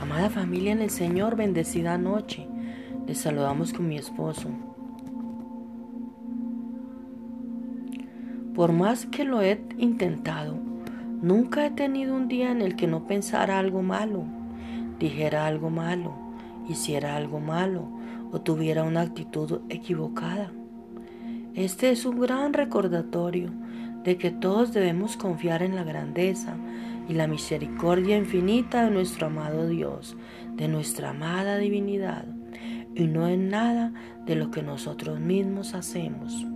Amada familia en el Señor, bendecida noche. Les saludamos con mi esposo. Por más que lo he intentado, nunca he tenido un día en el que no pensara algo malo, dijera algo malo, hiciera algo malo o tuviera una actitud equivocada. Este es un gran recordatorio de que todos debemos confiar en la grandeza y la misericordia infinita de nuestro amado Dios, de nuestra amada divinidad, y no en nada de lo que nosotros mismos hacemos.